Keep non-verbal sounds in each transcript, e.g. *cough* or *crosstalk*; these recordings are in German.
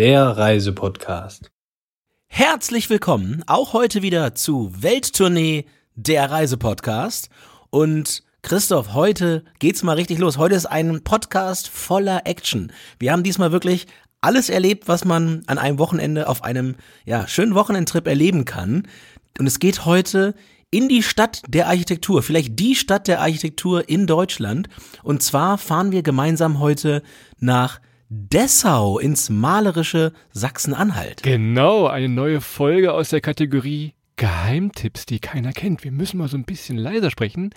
der Reisepodcast. Herzlich willkommen auch heute wieder zu Welttournee, der Reisepodcast. Und Christoph, heute geht's mal richtig los. Heute ist ein Podcast voller Action. Wir haben diesmal wirklich alles erlebt, was man an einem Wochenende auf einem ja, schönen Wochenendtrip erleben kann. Und es geht heute in die Stadt der Architektur, vielleicht die Stadt der Architektur in Deutschland. Und zwar fahren wir gemeinsam heute nach Dessau ins malerische Sachsen-Anhalt. Genau, eine neue Folge aus der Kategorie Geheimtipps, die keiner kennt. Wir müssen mal so ein bisschen leiser sprechen,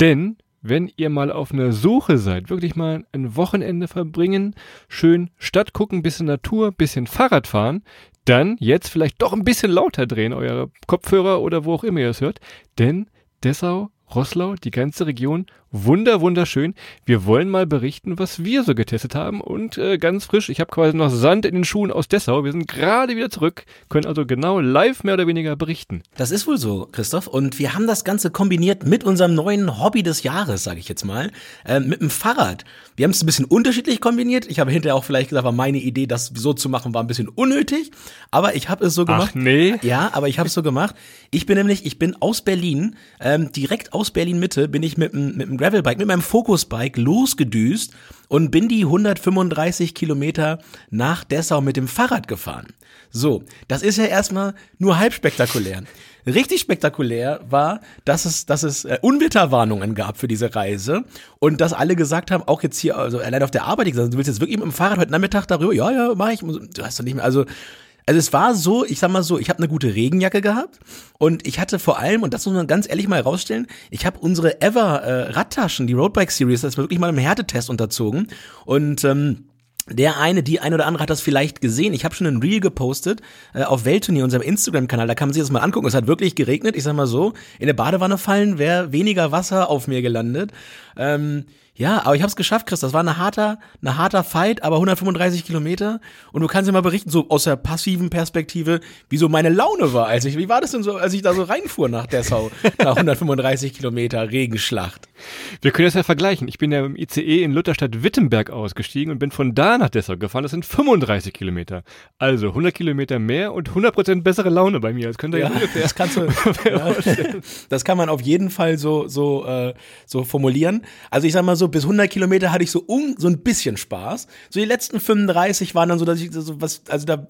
denn wenn ihr mal auf einer Suche seid, wirklich mal ein Wochenende verbringen, schön Stadt gucken, bisschen Natur, bisschen Fahrrad fahren, dann jetzt vielleicht doch ein bisschen lauter drehen, eure Kopfhörer oder wo auch immer ihr es hört, denn Dessau Rosslau, die ganze Region, wunder, wunderschön. Wir wollen mal berichten, was wir so getestet haben und äh, ganz frisch, ich habe quasi noch Sand in den Schuhen aus Dessau. Wir sind gerade wieder zurück, können also genau live mehr oder weniger berichten. Das ist wohl so, Christoph. Und wir haben das Ganze kombiniert mit unserem neuen Hobby des Jahres, sage ich jetzt mal, äh, mit dem Fahrrad. Wir haben es ein bisschen unterschiedlich kombiniert. Ich habe hinterher auch vielleicht gesagt, war meine Idee, das so zu machen, war ein bisschen unnötig. Aber ich habe es so gemacht. Ach nee. Ja, aber ich habe es so gemacht. Ich bin nämlich, ich bin aus Berlin, ähm, direkt aus Berlin Mitte, bin ich mit dem Gravelbike, mit meinem Focusbike losgedüst und bin die 135 Kilometer nach Dessau mit dem Fahrrad gefahren. So, das ist ja erstmal nur halb spektakulär. Richtig spektakulär war, dass es, dass es äh, Unwetterwarnungen gab für diese Reise und dass alle gesagt haben, auch jetzt hier, also allein auf der Arbeit, gesagt, du willst jetzt wirklich mit dem Fahrrad heute Nachmittag darüber, ja, ja, mach ich. Du hast doch nicht mehr, also also es war so, ich sag mal so, ich habe eine gute Regenjacke gehabt und ich hatte vor allem, und das muss man ganz ehrlich mal herausstellen, ich habe unsere Ever äh, Radtaschen, die Roadbike Series, das war wirklich mal einem Härtetest unterzogen und ähm, der eine, die eine oder andere hat das vielleicht gesehen. Ich habe schon ein Reel gepostet äh, auf Weltturnier, unserem Instagram-Kanal. Da kann man sich das mal angucken. Es hat wirklich geregnet. Ich sag mal so, in der Badewanne fallen wäre weniger Wasser auf mir gelandet. Ähm, ja, aber ich habe es geschafft, Chris. Das war eine harter, eine harter Fight, aber 135 Kilometer. Und du kannst dir mal berichten, so aus der passiven Perspektive, wie so meine Laune war, als ich, wie war das denn so, als ich da so reinfuhr nach Dessau, nach 135 Kilometer Regenschlacht. Wir können das ja vergleichen. Ich bin ja im ICE in Lutherstadt Wittenberg ausgestiegen und bin von da nach Dessau gefahren. Das sind 35 Kilometer. Also 100 Kilometer mehr und 100% bessere Laune bei mir. Das könnt ihr ja, ungefähr. Das kannst du, *laughs* ja, das kann man auf jeden Fall so, so, äh, so formulieren. Also ich sag mal so, bis 100 Kilometer hatte ich so um, so ein bisschen Spaß. So die letzten 35 waren dann so, dass ich so was, also da,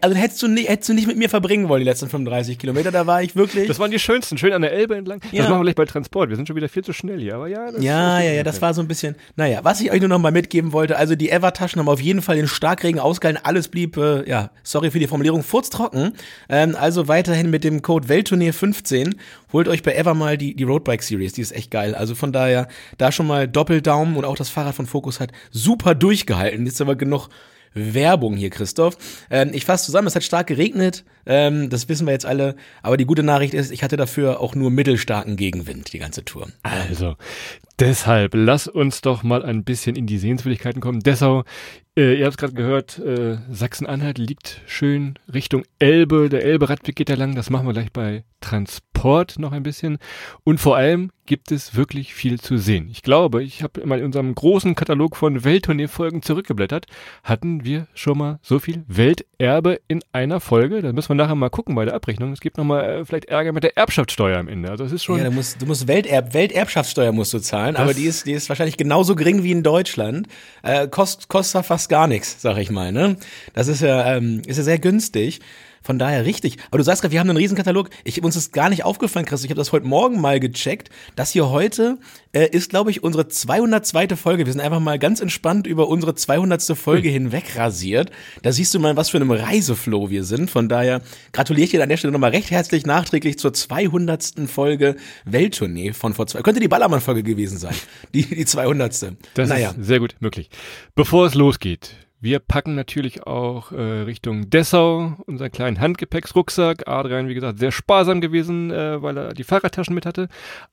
also hättest du nicht, hättest du nicht mit mir verbringen wollen, die letzten 35 Kilometer, da war ich wirklich. Das waren die schönsten, schön an der Elbe entlang. Ja. Das machen wir gleich bei Transport. Wir sind schon wieder viel zu schnell hier, aber ja. Das, ja, ja, ja, das war so ein bisschen, naja, was ich euch nur noch mal mitgeben wollte, also die Ever-Taschen haben auf jeden Fall den Starkregen ausgehalten, alles blieb, äh, ja, sorry für die Formulierung, furztrocken. Ähm, also weiterhin mit dem Code Weltturnier 15, holt euch bei Ever mal die, die Roadbike Series, die ist echt geil. Also von daher, da schon mal Doppeldaumen und auch das Fahrrad von Focus hat super durchgehalten. Jetzt aber genug Werbung hier, Christoph. Ähm, ich fasse zusammen, es hat stark geregnet, ähm, das wissen wir jetzt alle, aber die gute Nachricht ist, ich hatte dafür auch nur mittelstarken Gegenwind die ganze Tour. Also, deshalb lass uns doch mal ein bisschen in die Sehenswürdigkeiten kommen. Dessau, äh, ihr habt es gerade gehört, äh, Sachsen-Anhalt liegt schön Richtung Elbe, der Elbe-Radweg geht da lang, das machen wir gleich bei Transport noch ein bisschen. Und vor allem gibt es wirklich viel zu sehen. Ich glaube, ich habe mal in unserem großen Katalog von Welttournee-Folgen zurückgeblättert, hatten wir schon mal so viel Welterbe in einer Folge. Da müssen wir nachher mal gucken bei der Abrechnung. Es gibt noch mal äh, vielleicht Ärger mit der Erbschaftssteuer am Ende. Also es ist schon. Ja, du musst, du musst Welterb, Welterbschaftssteuer musst du zahlen, aber die ist, die ist wahrscheinlich genauso gering wie in Deutschland. Äh, kost, kostet fast gar nichts, sag ich mal. Ne? Das ist ja, ähm, ist ja sehr günstig. Von daher richtig. Aber du sagst gerade, wir haben einen Riesenkatalog. Ich, uns ist gar nicht aufgefallen, Chris. Ich habe das heute Morgen mal gecheckt. Das hier heute äh, ist, glaube ich, unsere 202. Folge. Wir sind einfach mal ganz entspannt über unsere 200. Folge hm. hinweg rasiert. Da siehst du mal, was für einem Reiseflow wir sind. Von daher gratuliere ich dir an der Stelle nochmal recht herzlich nachträglich zur 200. Folge Welttournee von vor zwei. Könnte die Ballermann-Folge gewesen sein. Die, die 200. Das naja. ist sehr gut möglich. Bevor es losgeht, wir packen natürlich auch äh, Richtung Dessau unseren kleinen Handgepäcksrucksack. Adrian, wie gesagt, sehr sparsam gewesen, äh, weil er die Fahrradtaschen mit hatte.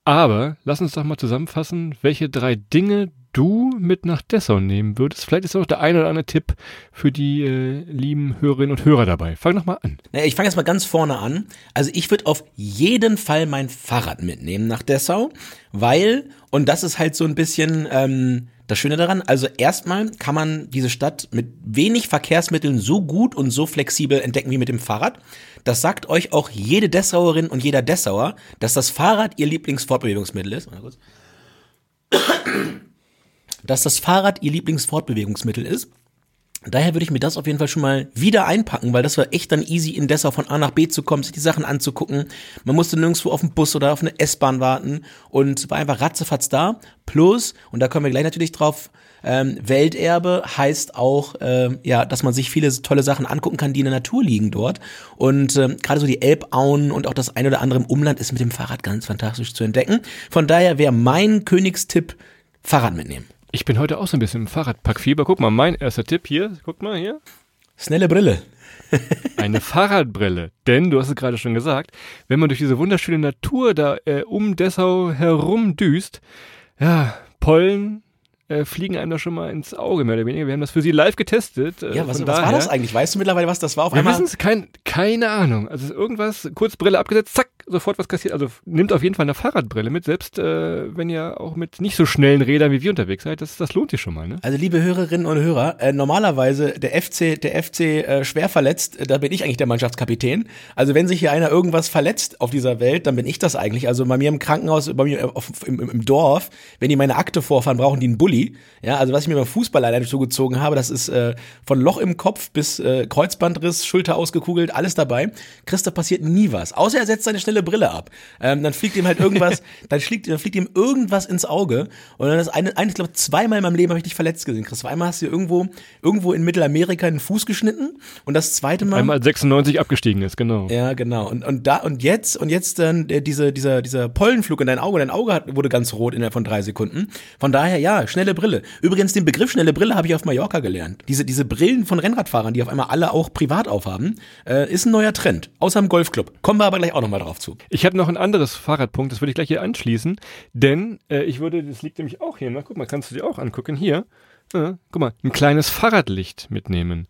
Aber lass uns doch mal zusammenfassen, welche drei Dinge du mit nach Dessau nehmen würdest. Vielleicht ist auch der eine oder andere Tipp für die äh, lieben Hörerinnen und Hörer dabei. Fang doch mal an. Naja, ich fange jetzt mal ganz vorne an. Also ich würde auf jeden Fall mein Fahrrad mitnehmen nach Dessau, weil, und das ist halt so ein bisschen ähm, das Schöne daran, also erstmal kann man diese Stadt mit wenig Verkehrsmitteln so gut und so flexibel entdecken wie mit dem Fahrrad. Das sagt euch auch jede Dessauerin und jeder Dessauer, dass das Fahrrad ihr Lieblingsfortbewegungsmittel ist. Dass das Fahrrad ihr Lieblingsfortbewegungsmittel ist. Daher würde ich mir das auf jeden Fall schon mal wieder einpacken, weil das war echt dann easy in Dessau von A nach B zu kommen, sich die Sachen anzugucken. Man musste nirgendwo auf einen Bus oder auf eine S-Bahn warten und war einfach ratzefatz da. Plus, und da kommen wir gleich natürlich drauf, ähm, Welterbe heißt auch, ähm, ja, dass man sich viele tolle Sachen angucken kann, die in der Natur liegen dort. Und ähm, gerade so die Elbauen und auch das ein oder andere im Umland ist mit dem Fahrrad ganz fantastisch zu entdecken. Von daher wäre mein Königstipp Fahrrad mitnehmen. Ich bin heute auch so ein bisschen im Fahrradpackfieber. Guck mal, mein erster Tipp hier. Guck mal hier. Schnelle Brille. *laughs* Eine Fahrradbrille. Denn, du hast es gerade schon gesagt, wenn man durch diese wunderschöne Natur da äh, um Dessau herum düst, ja, Pollen, äh, fliegen einem da schon mal ins Auge, mehr oder weniger. Wir haben das für Sie live getestet. Äh, ja, was, was war das eigentlich? Weißt du mittlerweile, was das war? Auf Wir wissen es, kein, keine Ahnung. Also irgendwas, kurz Brille abgesetzt, zack, sofort was kassiert. Also nimmt auf jeden Fall eine Fahrradbrille mit, selbst äh, wenn ihr auch mit nicht so schnellen Rädern wie wir unterwegs seid. Das, das lohnt sich schon mal. Ne? Also liebe Hörerinnen und Hörer, äh, normalerweise der FC, der FC äh, schwer verletzt, äh, da bin ich eigentlich der Mannschaftskapitän. Also wenn sich hier einer irgendwas verletzt auf dieser Welt, dann bin ich das eigentlich. Also bei mir im Krankenhaus, bei mir auf, im, im Dorf, wenn die meine Akte vorfahren, brauchen die einen Bulli. Ja, also was ich mir beim Fußball alleine zugezogen habe, das ist äh, von Loch im Kopf bis äh, Kreuzbandriss, Schulter ausgekugelt, alles dabei. Christoph passiert nie was, außer er setzt seine schnelle Brille ab. Ähm, dann fliegt ihm halt irgendwas, *laughs* dann, fliegt, dann fliegt ihm irgendwas ins Auge. Und dann ist eine, eine ich glaube, zweimal in meinem Leben habe ich dich verletzt gesehen, Christoph. Einmal hast du irgendwo, irgendwo in Mittelamerika den Fuß geschnitten und das zweite Mal. Einmal 96 abgestiegen ist, genau. Ja, genau. Und, und da, und jetzt, und jetzt dann äh, diese, dieser, dieser Pollenflug in dein Auge, dein Auge hat, wurde ganz rot innerhalb von drei Sekunden. Von daher, ja, schnelle Brille. Übrigens, den Begriff schnelle Brille habe ich auf Mallorca gelernt. Diese, diese Brillen von Rennradfahrern, die auf einmal alle auch privat aufhaben, äh, ist ein neuer Trend. Außer im Golfclub. Kommen wir aber gleich auch nochmal drauf zu. Ich habe noch ein anderes Fahrradpunkt, das würde ich gleich hier anschließen, denn äh, ich würde, das liegt nämlich auch hier, na guck mal, kannst du dir auch angucken, hier, äh, guck mal, ein kleines Fahrradlicht mitnehmen.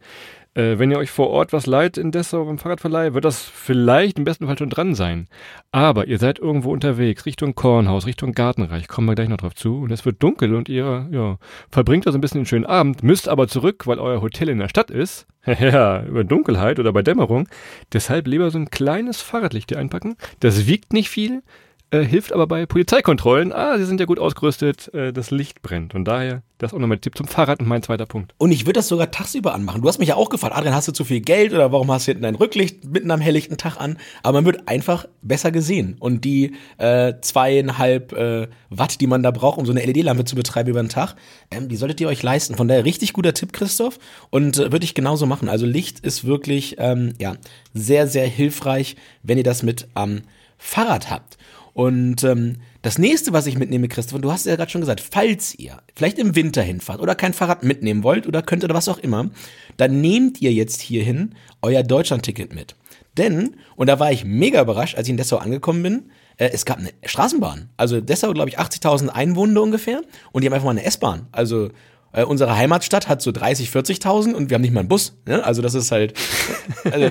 Äh, wenn ihr euch vor Ort was leiht in Dessau beim Fahrradverleih, wird das vielleicht im besten Fall schon dran sein. Aber ihr seid irgendwo unterwegs, Richtung Kornhaus, Richtung Gartenreich, kommen wir gleich noch drauf zu. Und es wird dunkel und ihr ja, verbringt also ein bisschen einen schönen Abend, müsst aber zurück, weil euer Hotel in der Stadt ist. *laughs* ja, über Dunkelheit oder bei Dämmerung. Deshalb lieber so ein kleines Fahrradlicht hier einpacken. Das wiegt nicht viel, äh, hilft aber bei Polizeikontrollen. Ah, sie sind ja gut ausgerüstet, äh, das Licht brennt. Und daher, das ist auch nochmal ein Tipp zum Fahrrad und mein zweiter Punkt. Und ich würde das sogar tagsüber anmachen. Du hast mich ja auch gefragt, Adrian, hast du zu viel Geld oder warum hast du hinten dein Rücklicht mitten am helllichten Tag an? Aber man wird einfach besser gesehen. Und die äh, zweieinhalb äh, Watt, die man da braucht, um so eine LED-Lampe zu betreiben über den Tag, ähm, die solltet ihr euch leisten. Von daher richtig guter Tipp, Christoph. Und äh, würde ich genauso machen. Also Licht ist wirklich, ähm, ja, sehr, sehr hilfreich, wenn ihr das mit am ähm, Fahrrad habt. Und ähm, das nächste, was ich mitnehme, Christoph, und du hast ja gerade schon gesagt, falls ihr vielleicht im Winter hinfahrt oder kein Fahrrad mitnehmen wollt oder könnt oder was auch immer, dann nehmt ihr jetzt hierhin euer Deutschlandticket mit. Denn, und da war ich mega überrascht, als ich in Dessau angekommen bin, äh, es gab eine Straßenbahn. Also Dessau, glaube ich, 80.000 Einwohner ungefähr und die haben einfach mal eine S-Bahn. Also äh, unsere Heimatstadt hat so 30, 40.000 und wir haben nicht mal einen Bus. Ne? Also das ist halt, *laughs* also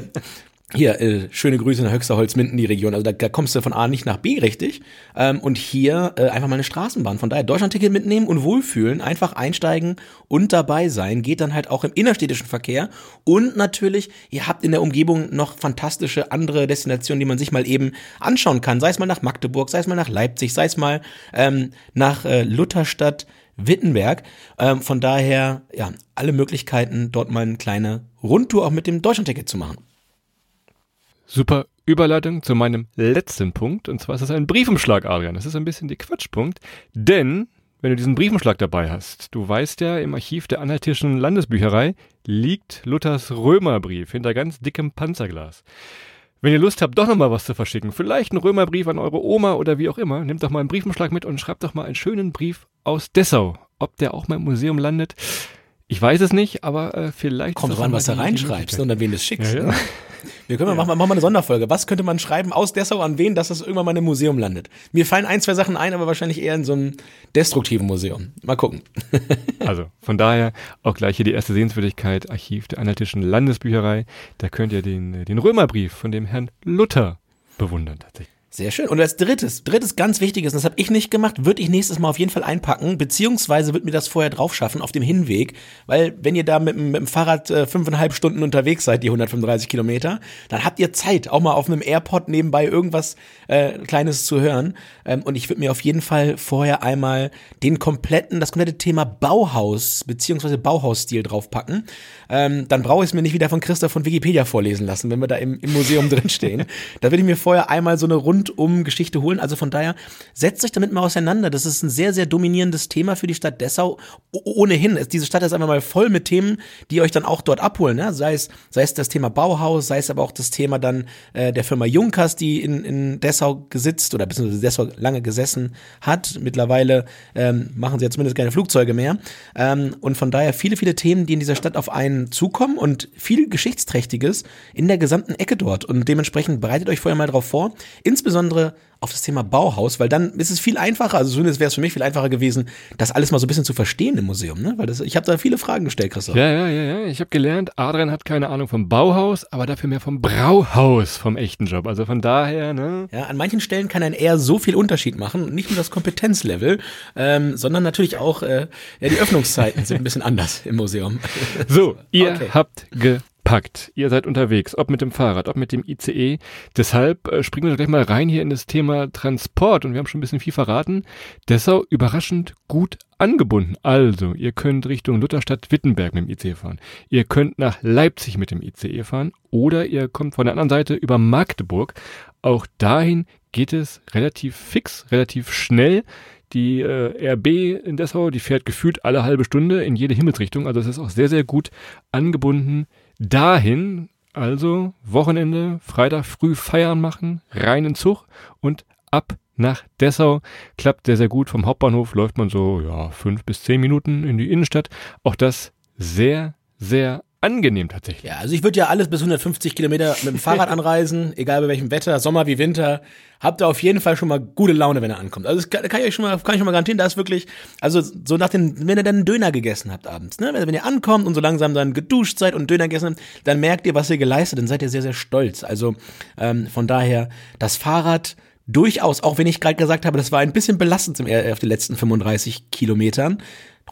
hier, äh, schöne Grüße nach Höchsterholz-Minden, die Region. Also da, da kommst du von A nicht nach B richtig. Ähm, und hier äh, einfach mal eine Straßenbahn. Von daher Deutschlandticket mitnehmen und wohlfühlen, einfach einsteigen und dabei sein. Geht dann halt auch im innerstädtischen Verkehr. Und natürlich, ihr habt in der Umgebung noch fantastische andere Destinationen, die man sich mal eben anschauen kann. Sei es mal nach Magdeburg, sei es mal nach Leipzig, sei es mal ähm, nach äh, Lutherstadt. Wittenberg. Ähm, von daher, ja, alle Möglichkeiten, dort mal eine kleine Rundtour auch mit dem Deutschlandticket zu machen. Super Überleitung zu meinem letzten Punkt. Und zwar ist das ein Briefumschlag, Adrian. Das ist ein bisschen der Quatschpunkt. Denn, wenn du diesen Briefumschlag dabei hast, du weißt ja, im Archiv der Anhaltischen Landesbücherei liegt Luthers Römerbrief hinter ganz dickem Panzerglas. Wenn ihr Lust habt, doch nochmal was zu verschicken, vielleicht einen Römerbrief an eure Oma oder wie auch immer, nehmt doch mal einen Briefumschlag mit und schreibt doch mal einen schönen Brief aus Dessau. Ob der auch mal im Museum landet, ich weiß es nicht, aber äh, vielleicht. Kommt drauf an, was du reinschreibst und an wen du es schickst. Ja, ja. *laughs* Wir können mal, machen, machen mal eine Sonderfolge. Was könnte man schreiben aus Dessau an wen, dass das irgendwann mal in einem Museum landet? Mir fallen ein, zwei Sachen ein, aber wahrscheinlich eher in so einem destruktiven Museum. Mal gucken. *laughs* Also von daher auch gleich hier die erste Sehenswürdigkeit, Archiv der Anhaltischen Landesbücherei. Da könnt ihr den, den Römerbrief von dem Herrn Luther bewundern tatsächlich. Sehr schön. Und als drittes, drittes ganz wichtiges, das habe ich nicht gemacht, würde ich nächstes Mal auf jeden Fall einpacken, beziehungsweise wird mir das vorher drauf schaffen auf dem Hinweg, weil wenn ihr da mit, mit dem Fahrrad äh, fünfeinhalb Stunden unterwegs seid, die 135 Kilometer, dann habt ihr Zeit, auch mal auf einem Airpod nebenbei irgendwas äh, Kleines zu hören. Ähm, und ich würde mir auf jeden Fall vorher einmal den kompletten, das komplette Thema Bauhaus beziehungsweise Bauhausstil draufpacken. Ähm, dann brauche ich es mir nicht wieder von Christoph von Wikipedia vorlesen lassen, wenn wir da im, im Museum drinstehen. *laughs* Da würde ich mir vorher einmal so eine Runde rundum Geschichte holen. Also von daher, setzt euch damit mal auseinander. Das ist ein sehr, sehr dominierendes Thema für die Stadt Dessau. ohnehin, diese Stadt ist einfach mal voll mit Themen, die euch dann auch dort abholen. Ne? Sei, es, sei es das Thema Bauhaus, sei es aber auch das Thema dann äh, der Firma Junkers, die in, in Dessau gesitzt oder beziehungsweise Dessau lange gesessen hat. Mittlerweile ähm, machen sie ja zumindest keine Flugzeuge mehr. Ähm, und von daher viele, viele Themen, die in dieser Stadt auf einen zukommen und viel Geschichtsträchtiges in der gesamten Ecke dort. Und dementsprechend bereitet euch vorher mal drauf vor. Insbesondere insbesondere auf das Thema Bauhaus, weil dann ist es viel einfacher, also zumindest wäre es für mich viel einfacher gewesen, das alles mal so ein bisschen zu verstehen im Museum, ne? Weil das, ich habe da viele Fragen gestellt, Christoph. Ja, ja, ja, ja. Ich habe gelernt, Adrian hat keine Ahnung vom Bauhaus, aber dafür mehr vom Brauhaus, vom echten Job. Also von daher, ne? Ja, an manchen Stellen kann ein eher so viel Unterschied machen, nicht nur das Kompetenzlevel, ähm, sondern natürlich auch äh, ja, die Öffnungszeiten sind ein bisschen anders im Museum. So, ihr *laughs* okay. habt ge packt. Ihr seid unterwegs, ob mit dem Fahrrad, ob mit dem ICE. Deshalb äh, springen wir gleich mal rein hier in das Thema Transport und wir haben schon ein bisschen viel verraten. Dessau überraschend gut angebunden. Also, ihr könnt Richtung Lutherstadt-Wittenberg mit dem ICE fahren. Ihr könnt nach Leipzig mit dem ICE fahren oder ihr kommt von der anderen Seite über Magdeburg. Auch dahin geht es relativ fix, relativ schnell. Die äh, RB in Dessau, die fährt gefühlt alle halbe Stunde in jede Himmelsrichtung. Also es ist auch sehr, sehr gut angebunden dahin, also Wochenende, Freitag früh Feiern machen, reinen Zug und ab nach Dessau. Klappt sehr, sehr gut. Vom Hauptbahnhof läuft man so, ja, fünf bis zehn Minuten in die Innenstadt. Auch das sehr, sehr angenehm tatsächlich. Ja, also ich würde ja alles bis 150 Kilometer mit dem Fahrrad *laughs* anreisen, egal bei welchem Wetter, Sommer wie Winter. Habt ihr auf jeden Fall schon mal gute Laune, wenn er ankommt. Also das kann, kann ich euch schon mal, kann ich schon mal garantieren, da ist wirklich, also so nach den, wenn ihr dann einen Döner gegessen habt abends, ne, wenn, wenn ihr ankommt und so langsam dann geduscht seid und Döner gegessen habt, dann merkt ihr, was ihr geleistet, dann seid ihr sehr, sehr stolz. Also ähm, von daher, das Fahrrad durchaus, auch wenn ich gerade gesagt habe, das war ein bisschen belastend auf den letzten 35 Kilometern,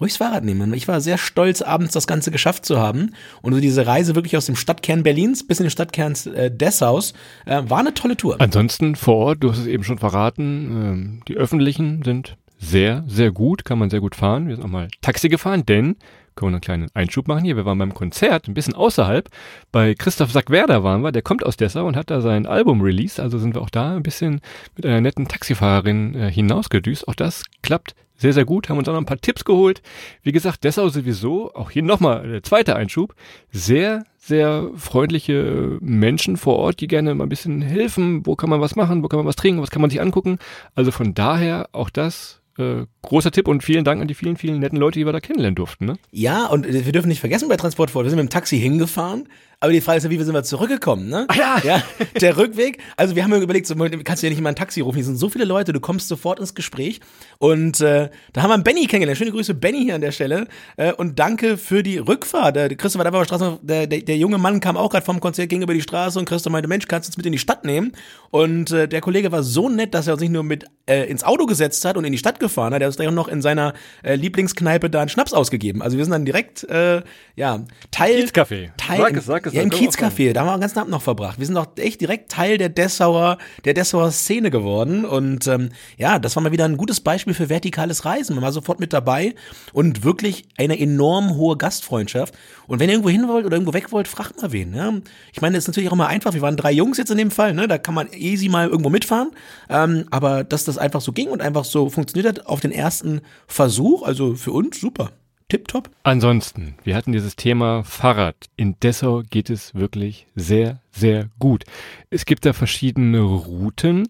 ruhig das Fahrrad nehmen. Ich war sehr stolz, abends das Ganze geschafft zu haben. Und so diese Reise wirklich aus dem Stadtkern Berlins bis in den Stadtkern äh, Dessaus äh, war eine tolle Tour. Ansonsten vor Ort, du hast es eben schon verraten, ähm, die öffentlichen sind sehr, sehr gut, kann man sehr gut fahren. Wir sind auch mal Taxi gefahren, denn können wir einen kleinen Einschub machen hier. Wir waren beim Konzert, ein bisschen außerhalb. Bei Christoph Sackwerder waren wir, der kommt aus Dessau und hat da sein Album released. Also sind wir auch da ein bisschen mit einer netten Taxifahrerin äh, hinausgedüst. Auch das klappt sehr, sehr gut, haben uns auch noch ein paar Tipps geholt. Wie gesagt, Dessau sowieso, auch hier nochmal der zweite Einschub, sehr, sehr freundliche Menschen vor Ort, die gerne mal ein bisschen helfen, wo kann man was machen, wo kann man was trinken, was kann man sich angucken. Also von daher auch das äh, großer Tipp und vielen Dank an die vielen, vielen netten Leute, die wir da kennenlernen durften. Ne? Ja, und wir dürfen nicht vergessen bei Transport vor, wir sind mit dem Taxi hingefahren, aber die Frage ist ja, wie sind wir zurückgekommen, ne? Ah, ja. ja. *laughs* Der Rückweg. Also wir haben ja überlegt, so, kannst du ja nicht mal ein Taxi rufen. Hier sind so viele Leute, du kommst sofort ins Gespräch. Und äh, da haben wir Benny kennengelernt. Schöne Grüße, Benny hier an der Stelle. Äh, und danke für die Rückfahrt. Der Christoph war da auf der Straße, der, der, der junge Mann kam auch gerade vom Konzert gegenüber die Straße und Christoph meinte, Mensch, kannst du uns mit in die Stadt nehmen? Und äh, der Kollege war so nett, dass er uns nicht nur mit äh, ins Auto gesetzt hat und in die Stadt gefahren hat, er hat uns gleich auch noch in seiner äh, Lieblingskneipe da einen Schnaps ausgegeben. Also wir sind dann direkt, äh, ja, Teil. Kiezcafé. Teil. Sag es, sag es, ja, im Kiezcafé da haben wir den ganzen Abend noch verbracht. Wir sind auch echt direkt Teil der Dessauer, der Dessauer Szene geworden. Und ähm, ja, das war mal wieder ein gutes Beispiel für vertikales Reisen. Man war sofort mit dabei und wirklich eine enorm hohe Gastfreundschaft. Und wenn ihr irgendwo hin wollt oder irgendwo weg wollt, fragt mal wen. Ja? Ich meine, das ist natürlich auch immer einfach. Wir waren drei Jungs jetzt in dem Fall, ne? Da kann man easy mal irgendwo mitfahren. Ähm, aber dass das einfach so ging und einfach so funktioniert hat auf den ersten Versuch, also für uns super tipptopp. Ansonsten, wir hatten dieses Thema Fahrrad. In Dessau geht es wirklich sehr, sehr gut. Es gibt da verschiedene Routen.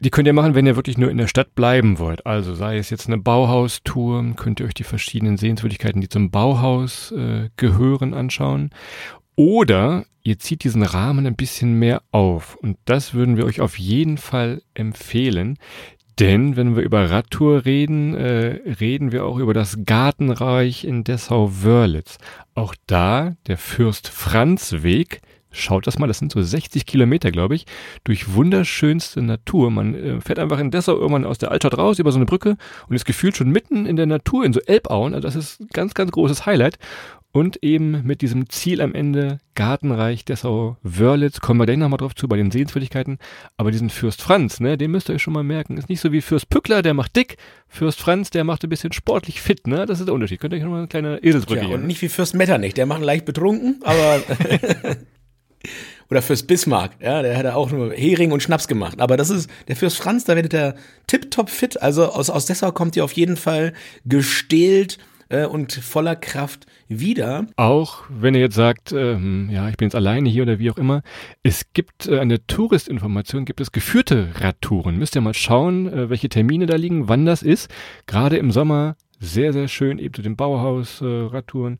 Die könnt ihr machen, wenn ihr wirklich nur in der Stadt bleiben wollt. Also sei es jetzt eine Bauhaustour, könnt ihr euch die verschiedenen Sehenswürdigkeiten, die zum Bauhaus äh, gehören, anschauen. Oder ihr zieht diesen Rahmen ein bisschen mehr auf. Und das würden wir euch auf jeden Fall empfehlen. Denn wenn wir über Radtour reden, äh, reden wir auch über das Gartenreich in Dessau-Wörlitz. Auch da der Fürst Franz Weg. Schaut das mal, das sind so 60 Kilometer, glaube ich, durch wunderschönste Natur. Man äh, fährt einfach in Dessau irgendwann aus der Altstadt raus über so eine Brücke und ist gefühlt schon mitten in der Natur, in so Elbauen. Also das ist ein ganz, ganz großes Highlight. Und eben mit diesem Ziel am Ende, Gartenreich Dessau Wörlitz, kommen wir gleich nochmal drauf zu bei den Sehenswürdigkeiten. Aber diesen Fürst Franz, ne, den müsst ihr euch schon mal merken. Ist nicht so wie Fürst Pückler, der macht dick. Fürst Franz, der macht ein bisschen sportlich fit, ne? Das ist der Unterschied. Könnt ihr euch nochmal eine kleine Eselsbrücke Ja, und nicht wie Fürst Metternich, der macht leicht betrunken, aber. *laughs* Oder Fürst Bismarck, ja, der hat auch nur Hering und Schnaps gemacht. Aber das ist, der Fürst Franz, da werdet ihr tipptopp fit. Also aus, aus Dessau kommt ihr auf jeden Fall gestählt äh, und voller Kraft wieder. Auch wenn ihr jetzt sagt, ähm, ja, ich bin jetzt alleine hier oder wie auch immer, es gibt äh, der Touristinformation gibt es geführte Radtouren. Müsst ihr mal schauen, äh, welche Termine da liegen, wann das ist. Gerade im Sommer sehr, sehr schön, eben zu den Bauhaus-Radtouren.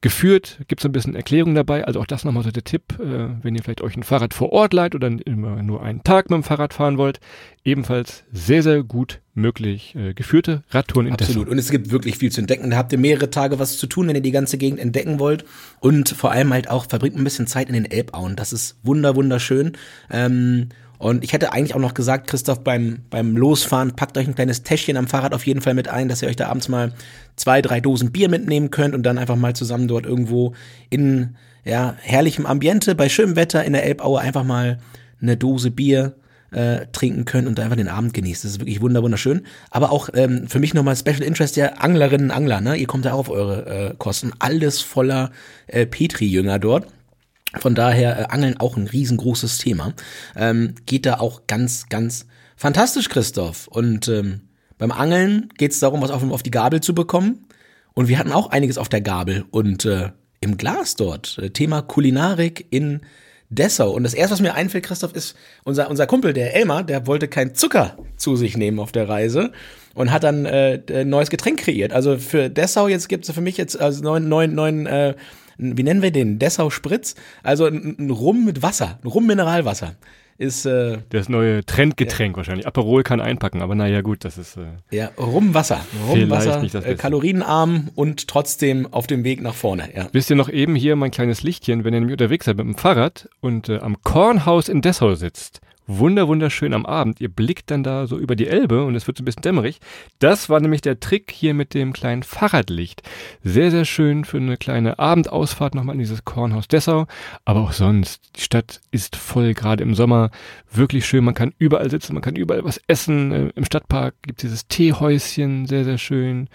Geführt gibt es ein bisschen Erklärung dabei, also auch das nochmal so der Tipp, äh, wenn ihr vielleicht euch ein Fahrrad vor Ort leiht oder immer nur einen Tag mit dem Fahrrad fahren wollt, ebenfalls sehr, sehr gut möglich äh, geführte Radtouren in Absolut. Und es gibt wirklich viel zu entdecken. Da habt ihr mehrere Tage was zu tun, wenn ihr die ganze Gegend entdecken wollt. Und vor allem halt auch verbringt ein bisschen Zeit in den Elbauen. Das ist wunder, wunderschön. Ähm, und ich hätte eigentlich auch noch gesagt, Christoph, beim, beim Losfahren, packt euch ein kleines Täschchen am Fahrrad auf jeden Fall mit ein, dass ihr euch da abends mal zwei, drei Dosen Bier mitnehmen könnt und dann einfach mal zusammen dort irgendwo in ja, herrlichem Ambiente, bei schönem Wetter in der Elbaue einfach mal eine Dose Bier äh, trinken könnt und einfach den Abend genießt. Das ist wirklich wunder wunderschön. Aber auch ähm, für mich nochmal Special Interest der Anglerinnen und Angler. Ne? Ihr kommt da auf eure äh, Kosten. Alles voller äh, Petri-Jünger dort. Von daher äh, Angeln auch ein riesengroßes Thema. Ähm, geht da auch ganz, ganz fantastisch, Christoph. Und ähm, beim Angeln geht es darum, was auf, auf die Gabel zu bekommen. Und wir hatten auch einiges auf der Gabel und äh, im Glas dort. Äh, Thema Kulinarik in Dessau. Und das erste, was mir einfällt, Christoph, ist unser, unser Kumpel, der Elmar, der wollte kein Zucker zu sich nehmen auf der Reise und hat dann äh, ein neues Getränk kreiert. Also für Dessau jetzt gibt es für mich jetzt also neun, neun, neun äh, wie nennen wir den? Dessau Spritz? Also ein, ein Rum mit Wasser, ein Rum Mineralwasser. Ist äh, Das neue Trendgetränk wahrscheinlich. Aperol kann einpacken, aber naja gut, das ist äh, ja Rumwasser. Rumwasser, nicht das äh, kalorienarm und trotzdem auf dem Weg nach vorne. Ja. Wisst ihr noch eben hier mein kleines Lichtchen, wenn ihr nämlich unterwegs seid mit dem Fahrrad und äh, am Kornhaus in Dessau sitzt. Wunder, wunderschön am Abend. Ihr blickt dann da so über die Elbe und es wird so ein bisschen dämmerig. Das war nämlich der Trick hier mit dem kleinen Fahrradlicht. Sehr, sehr schön für eine kleine Abendausfahrt nochmal in dieses Kornhaus Dessau. Aber auch sonst, die Stadt ist voll, gerade im Sommer. Wirklich schön. Man kann überall sitzen, man kann überall was essen. Äh, Im Stadtpark gibt es dieses Teehäuschen, sehr, sehr schön.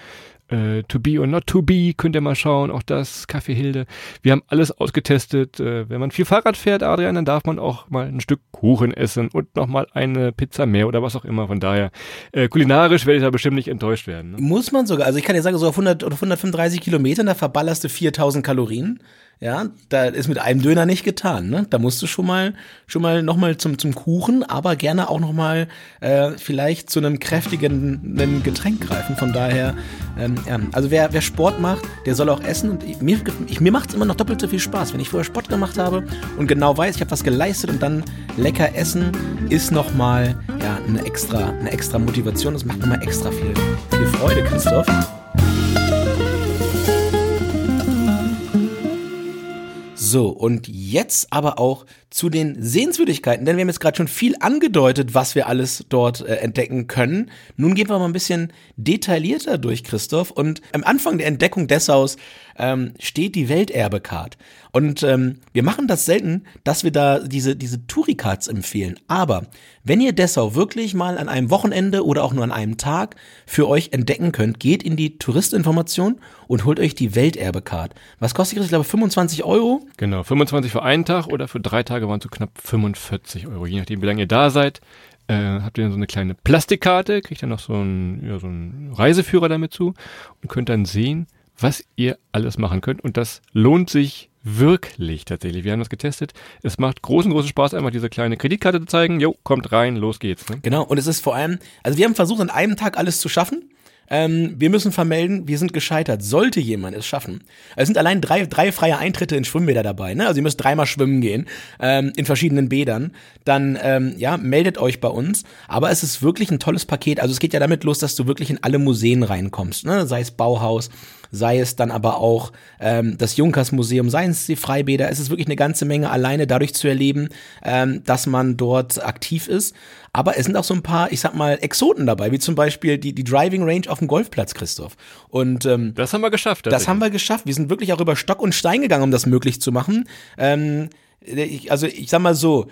Äh, to be or not to be, könnt ihr mal schauen, auch das, Kaffee Hilde. Wir haben alles ausgetestet. Äh, wenn man viel Fahrrad fährt, Adrian, dann darf man auch mal ein Stück Kuchen essen und nochmal eine Pizza mehr oder was auch immer. Von daher, äh, kulinarisch werde ich da bestimmt nicht enttäuscht werden. Ne? Muss man sogar. Also ich kann dir sagen, so auf 100 oder 135 Kilometern, da verballerst du 4000 Kalorien. Ja, da ist mit einem Döner nicht getan. Ne? Da musst du schon mal, schon mal noch mal zum zum Kuchen, aber gerne auch noch mal äh, vielleicht zu einem kräftigen Getränk greifen. Von daher, ähm, ja. also wer wer Sport macht, der soll auch essen. Und ich, mir ich, mir macht's immer noch doppelt so viel Spaß, wenn ich vorher Sport gemacht habe und genau weiß, ich habe was geleistet und dann lecker essen ist noch mal ja eine extra eine extra Motivation. Das macht mal extra viel viel Freude, Christoph. So, und jetzt aber auch zu den Sehenswürdigkeiten, denn wir haben jetzt gerade schon viel angedeutet, was wir alles dort äh, entdecken können. Nun gehen wir mal ein bisschen detaillierter durch, Christoph. Und am Anfang der Entdeckung Dessaus ähm, steht die Welterbecard. Und ähm, wir machen das selten, dass wir da diese, diese Touricards empfehlen. Aber wenn ihr Dessau wirklich mal an einem Wochenende oder auch nur an einem Tag für euch entdecken könnt, geht in die Touristinformation und holt euch die Welterbecard. Was kostet das? Ich glaube 25 Euro. Genau, 25 für einen Tag oder für drei Tage waren es so knapp 45 Euro. Je nachdem, wie lange ihr da seid, äh, habt ihr dann so eine kleine Plastikkarte, kriegt dann noch so einen, ja, so einen Reiseführer damit zu und könnt dann sehen, was ihr alles machen könnt. Und das lohnt sich wirklich tatsächlich. Wir haben das getestet. Es macht großen, großen Spaß, einfach diese kleine Kreditkarte zu zeigen. Jo, kommt rein, los geht's. Ne? Genau, und es ist vor allem, also wir haben versucht, an einem Tag alles zu schaffen. ähm, wir müssen vermelden, wir sind gescheitert. Sollte jemand es schaffen. Es sind allein drei, drei freie Eintritte in Schwimmbäder dabei. Ne? Also ihr müsst dreimal schwimmen gehen ähm, in verschiedenen Bädern. Dann ähm, ja, meldet euch bei uns. Aber es ist wirklich ein tolles Paket. Also es geht ja damit los, dass du wirklich in alle Museen reinkommst. Ne? Sei es Bauhaus, sei es dann aber auch ähm, das Junkers-Museum, seien es die Freibäder. Es ist wirklich eine ganze Menge alleine dadurch zu erleben, ähm, dass man dort aktiv ist. Aber es sind auch so ein paar, ich sag mal, Exoten dabei, wie zum Beispiel die, die Driving Range auf dem Golfplatz, Christoph. Und ähm, das haben wir geschafft. Das haben wir geschafft. Wir sind wirklich auch über Stock und Stein gegangen, um das möglich zu machen. Ähm, also ich sag mal so,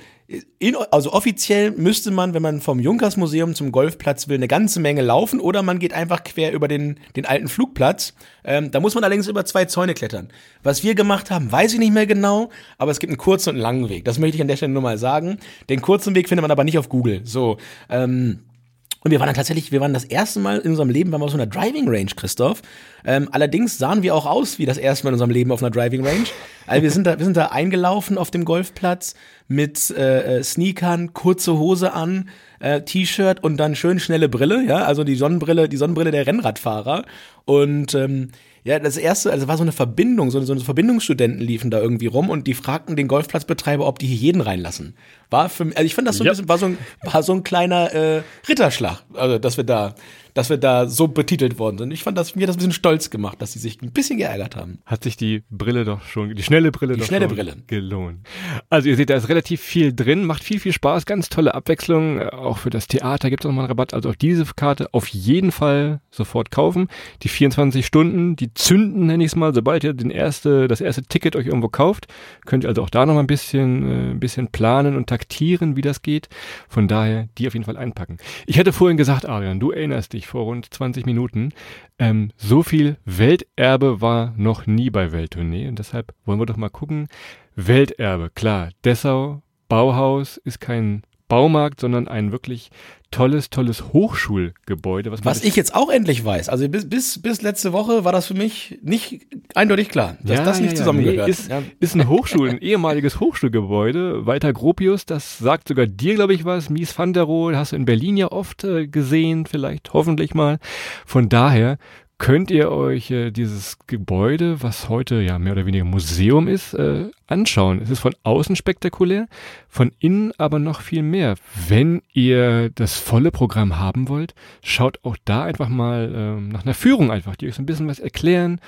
in, also offiziell müsste man, wenn man vom Junkers Museum zum Golfplatz will, eine ganze Menge laufen oder man geht einfach quer über den, den alten Flugplatz. Ähm, da muss man allerdings über zwei Zäune klettern. Was wir gemacht haben, weiß ich nicht mehr genau, aber es gibt einen kurzen und einen langen Weg. Das möchte ich an der Stelle nur mal sagen. Den kurzen Weg findet man aber nicht auf Google. So, ähm, und wir waren dann tatsächlich, wir waren das erste Mal in unserem Leben, waren wir auf so einer Driving Range, Christoph. Ähm, allerdings sahen wir auch aus wie das erste Mal in unserem Leben auf einer Driving Range. Also wir sind da, wir sind da eingelaufen auf dem Golfplatz mit äh, äh, Sneakern, kurze Hose an, äh, T-Shirt und dann schön schnelle Brille, ja, also die Sonnenbrille, die Sonnenbrille der Rennradfahrer. Und ähm, ja, das erste, also war so eine Verbindung, so, so eine Verbindungsstudenten liefen da irgendwie rum und die fragten den Golfplatzbetreiber, ob die hier jeden reinlassen. War für mich, also ich fand das so ein ja. bisschen, war so ein, war so ein kleiner äh, Ritterschlag, also dass wir da dass wir da so betitelt worden sind. Ich fand das, mir das ein bisschen stolz gemacht, dass sie sich ein bisschen geärgert haben. Hat sich die Brille doch schon, die schnelle Brille die doch schnelle schon Brille. gelohnt. Also ihr seht, da ist relativ viel drin, macht viel, viel Spaß, ganz tolle Abwechslung. Auch für das Theater gibt es nochmal einen Rabatt. Also auf diese Karte auf jeden Fall sofort kaufen. Die 24 Stunden, die zünden, nenne ich es mal. Sobald ihr den erste, das erste Ticket euch irgendwo kauft, könnt ihr also auch da nochmal ein bisschen, äh, ein bisschen planen und taktieren, wie das geht. Von daher, die auf jeden Fall einpacken. Ich hatte vorhin gesagt, Arian, du erinnerst dich, vor rund 20 Minuten. Ähm, so viel Welterbe war noch nie bei Welttournee und deshalb wollen wir doch mal gucken. Welterbe, klar, Dessau, Bauhaus ist kein Baumarkt, sondern ein wirklich tolles, tolles Hochschulgebäude. Was, was ich jetzt auch endlich weiß. Also bis, bis, bis letzte Woche war das für mich nicht eindeutig klar, dass ja, das nicht ja, zusammengehört. Nee, ist, ist ein Hochschul, ein ehemaliges Hochschulgebäude. Walter Gropius, das sagt sogar dir, glaube ich, was. Mies van der Rohe, hast du in Berlin ja oft äh, gesehen, vielleicht hoffentlich mal. Von daher könnt ihr euch äh, dieses Gebäude, was heute ja mehr oder weniger Museum ist, äh, anschauen. Es ist von außen spektakulär, von innen aber noch viel mehr. Wenn ihr das volle Programm haben wollt, schaut auch da einfach mal äh, nach einer Führung einfach, die euch so ein bisschen was erklären,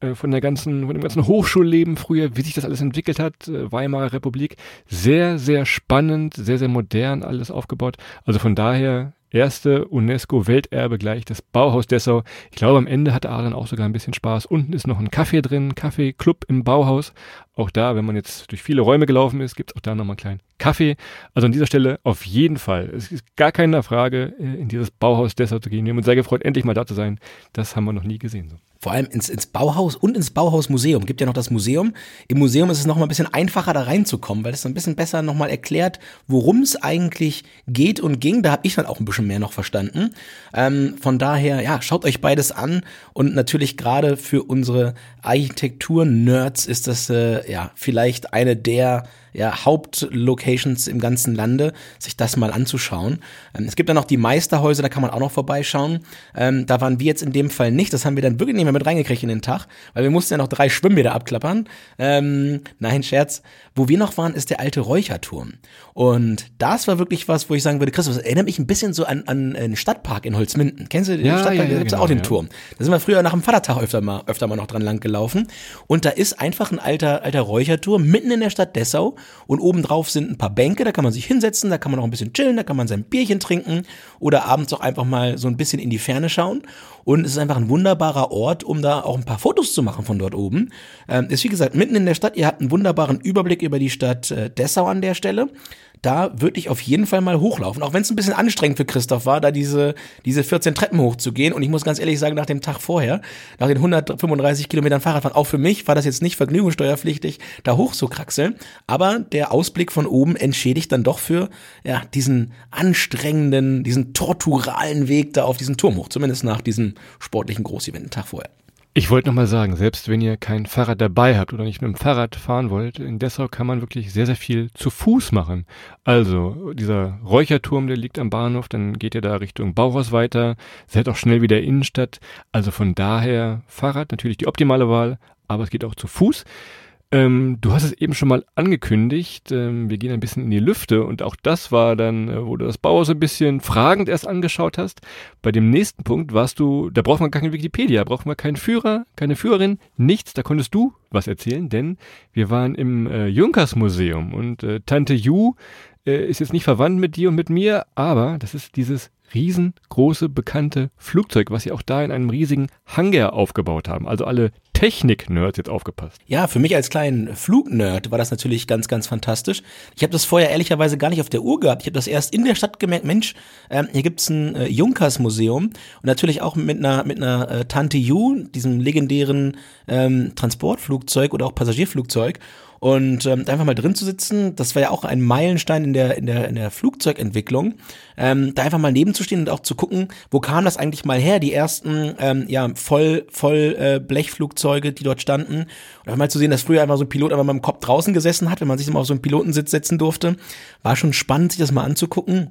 äh, von der ganzen, von dem ganzen Hochschulleben früher, wie sich das alles entwickelt hat, äh, Weimarer Republik. Sehr, sehr spannend, sehr, sehr modern alles aufgebaut. Also von daher erste UNESCO-Welterbe gleich, das Bauhaus Dessau. Ich glaube, am Ende hatte Aaron auch sogar ein bisschen Spaß. Unten ist noch ein Kaffee drin, Kaffeeclub im Bauhaus. Auch da, wenn man jetzt durch viele Räume gelaufen ist, gibt es auch da nochmal einen kleinen Kaffee. Also an dieser Stelle auf jeden Fall. Es ist gar keine Frage, äh, in dieses Bauhaus Dessau zu gehen. Wir haben uns sehr gefreut, endlich mal da zu sein. Das haben wir noch nie gesehen. So vor allem ins, ins Bauhaus und ins Bauhausmuseum. Gibt ja noch das Museum. Im Museum ist es noch mal ein bisschen einfacher da reinzukommen, weil es ein bisschen besser noch mal erklärt, worum es eigentlich geht und ging. Da habe ich dann auch ein bisschen mehr noch verstanden. Ähm, von daher, ja, schaut euch beides an und natürlich gerade für unsere Architektur-Nerds ist das äh, ja vielleicht eine der ja, Hauptlocations im ganzen Lande, sich das mal anzuschauen. Ähm, es gibt dann noch die Meisterhäuser, da kann man auch noch vorbeischauen. Ähm, da waren wir jetzt in dem Fall nicht, das haben wir dann wirklich nicht mehr mit reingekriegt in den Tag, weil wir mussten ja noch drei Schwimmbäder abklappern. Ähm, nein, Scherz. Wo wir noch waren, ist der alte Räucherturm. Und das war wirklich was, wo ich sagen würde, Christoph, das erinnert mich ein bisschen so an, an einen Stadtpark in Holzminden. Kennst du den ja, Stadtpark? Ja, ja, da gibt's genau, auch den. Turm. Da sind wir früher nach dem Vatertag öfter mal, öfter mal noch dran lang gelaufen. Und da ist einfach ein alter, alter Räucherturm mitten in der Stadt Dessau. Und obendrauf sind ein paar Bänke, da kann man sich hinsetzen, da kann man auch ein bisschen chillen, da kann man sein Bierchen trinken oder abends auch einfach mal so ein bisschen in die Ferne schauen. Und es ist einfach ein wunderbarer Ort, um da auch ein paar Fotos zu machen von dort oben. Ähm, ist wie gesagt mitten in der Stadt. Ihr habt einen wunderbaren Überblick über die Stadt äh, Dessau an der Stelle da würde ich auf jeden Fall mal hochlaufen. Auch wenn es ein bisschen anstrengend für Christoph war, da diese, diese 14 Treppen hochzugehen. Und ich muss ganz ehrlich sagen, nach dem Tag vorher, nach den 135 Kilometern Fahrradfahren, auch für mich war das jetzt nicht vergnügungssteuerpflichtig, da hoch zu kraxeln. Aber der Ausblick von oben entschädigt dann doch für ja, diesen anstrengenden, diesen torturalen Weg da auf diesen Turm hoch. Zumindest nach diesem sportlichen Großevent, den Tag vorher. Ich wollte nochmal sagen, selbst wenn ihr kein Fahrrad dabei habt oder nicht mit dem Fahrrad fahren wollt, in Dessau kann man wirklich sehr, sehr viel zu Fuß machen. Also dieser Räucherturm, der liegt am Bahnhof, dann geht ihr da Richtung Bauhaus weiter, seid auch schnell wieder Innenstadt. Also von daher Fahrrad natürlich die optimale Wahl, aber es geht auch zu Fuß. Ähm, du hast es eben schon mal angekündigt. Ähm, wir gehen ein bisschen in die Lüfte und auch das war dann, äh, wo du das Bauhaus ein bisschen fragend erst angeschaut hast. Bei dem nächsten Punkt warst du, da braucht man gar keine Wikipedia, braucht man keinen Führer, keine Führerin, nichts. Da konntest du was erzählen, denn wir waren im äh, Junkers Museum und äh, Tante Ju äh, ist jetzt nicht verwandt mit dir und mit mir, aber das ist dieses riesengroße bekannte Flugzeug, was sie auch da in einem riesigen Hangar aufgebaut haben. Also alle Technik-Nerds jetzt aufgepasst. Ja, für mich als kleinen Flugnerd war das natürlich ganz, ganz fantastisch. Ich habe das vorher ehrlicherweise gar nicht auf der Uhr gehabt. Ich habe das erst in der Stadt gemerkt, Mensch, ähm, hier gibt's ein äh, Junkers-Museum und natürlich auch mit einer, mit einer äh, Tante Ju, diesem legendären ähm, Transportflugzeug oder auch Passagierflugzeug. Und ähm, einfach mal drin zu sitzen, das war ja auch ein Meilenstein in der, in der, in der Flugzeugentwicklung. Ähm, da einfach mal nebenzustehen und auch zu gucken, wo kam das eigentlich mal her, die ersten ähm, ja, voll, voll äh, Blechflugzeuge, die dort standen. Und einfach mal zu sehen, dass früher einfach so ein Pilot einfach mal im Kopf draußen gesessen hat, wenn man sich immer auf so einen Pilotensitz setzen durfte. War schon spannend, sich das mal anzugucken.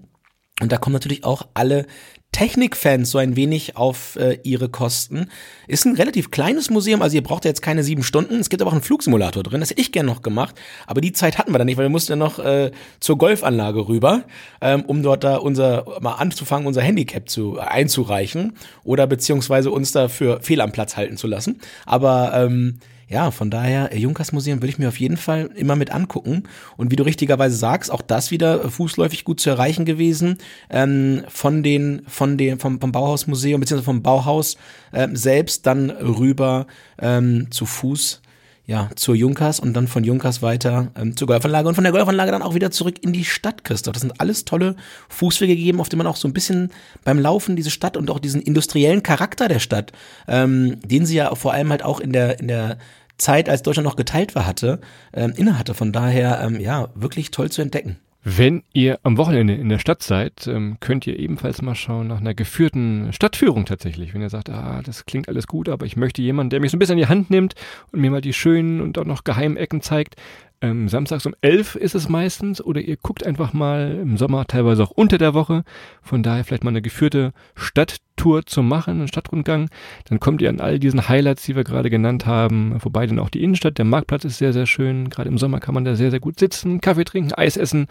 Und da kommen natürlich auch alle Technikfans so ein wenig auf äh, ihre Kosten. Ist ein relativ kleines Museum, also ihr braucht ja jetzt keine sieben Stunden. Es gibt aber auch einen Flugsimulator drin, das hätte ich gerne noch gemacht. Aber die Zeit hatten wir dann nicht, weil wir mussten ja noch äh, zur Golfanlage rüber, ähm, um dort da unser, mal anzufangen, unser Handicap zu einzureichen oder beziehungsweise uns dafür fehl am Platz halten zu lassen. Aber ähm, ja, von daher, äh, Junkers Museum würde ich mir auf jeden Fall immer mit angucken. Und wie du richtigerweise sagst, auch das wieder fußläufig gut zu erreichen gewesen. Ähm, von den, von den, vom, vom Bauhausmuseum, beziehungsweise vom Bauhaus ähm, selbst dann rüber ähm, zu Fuß ja, zur Junkers und dann von Junkers weiter ähm, zur Golfanlage und von der Golfanlage dann auch wieder zurück in die Stadt, Christoph. Das sind alles tolle Fußwege gegeben, auf denen man auch so ein bisschen beim Laufen diese Stadt und auch diesen industriellen Charakter der Stadt, ähm, den sie ja vor allem halt auch in der, in der Zeit, als Deutschland noch geteilt war, hatte, ähm, innehatte. Von daher, ähm, ja, wirklich toll zu entdecken. Wenn ihr am Wochenende in der Stadt seid, ähm, könnt ihr ebenfalls mal schauen nach einer geführten Stadtführung tatsächlich. Wenn ihr sagt, ah, das klingt alles gut, aber ich möchte jemanden, der mich so ein bisschen in die Hand nimmt und mir mal die schönen und auch noch geheimen Ecken zeigt, ähm, samstags um elf ist es meistens oder ihr guckt einfach mal im Sommer teilweise auch unter der Woche. Von daher vielleicht mal eine geführte Stadttour zu machen, einen Stadtrundgang. Dann kommt ihr an all diesen Highlights, die wir gerade genannt haben, vorbei. Dann auch die Innenstadt. Der Marktplatz ist sehr, sehr schön. Gerade im Sommer kann man da sehr, sehr gut sitzen, Kaffee trinken, Eis essen.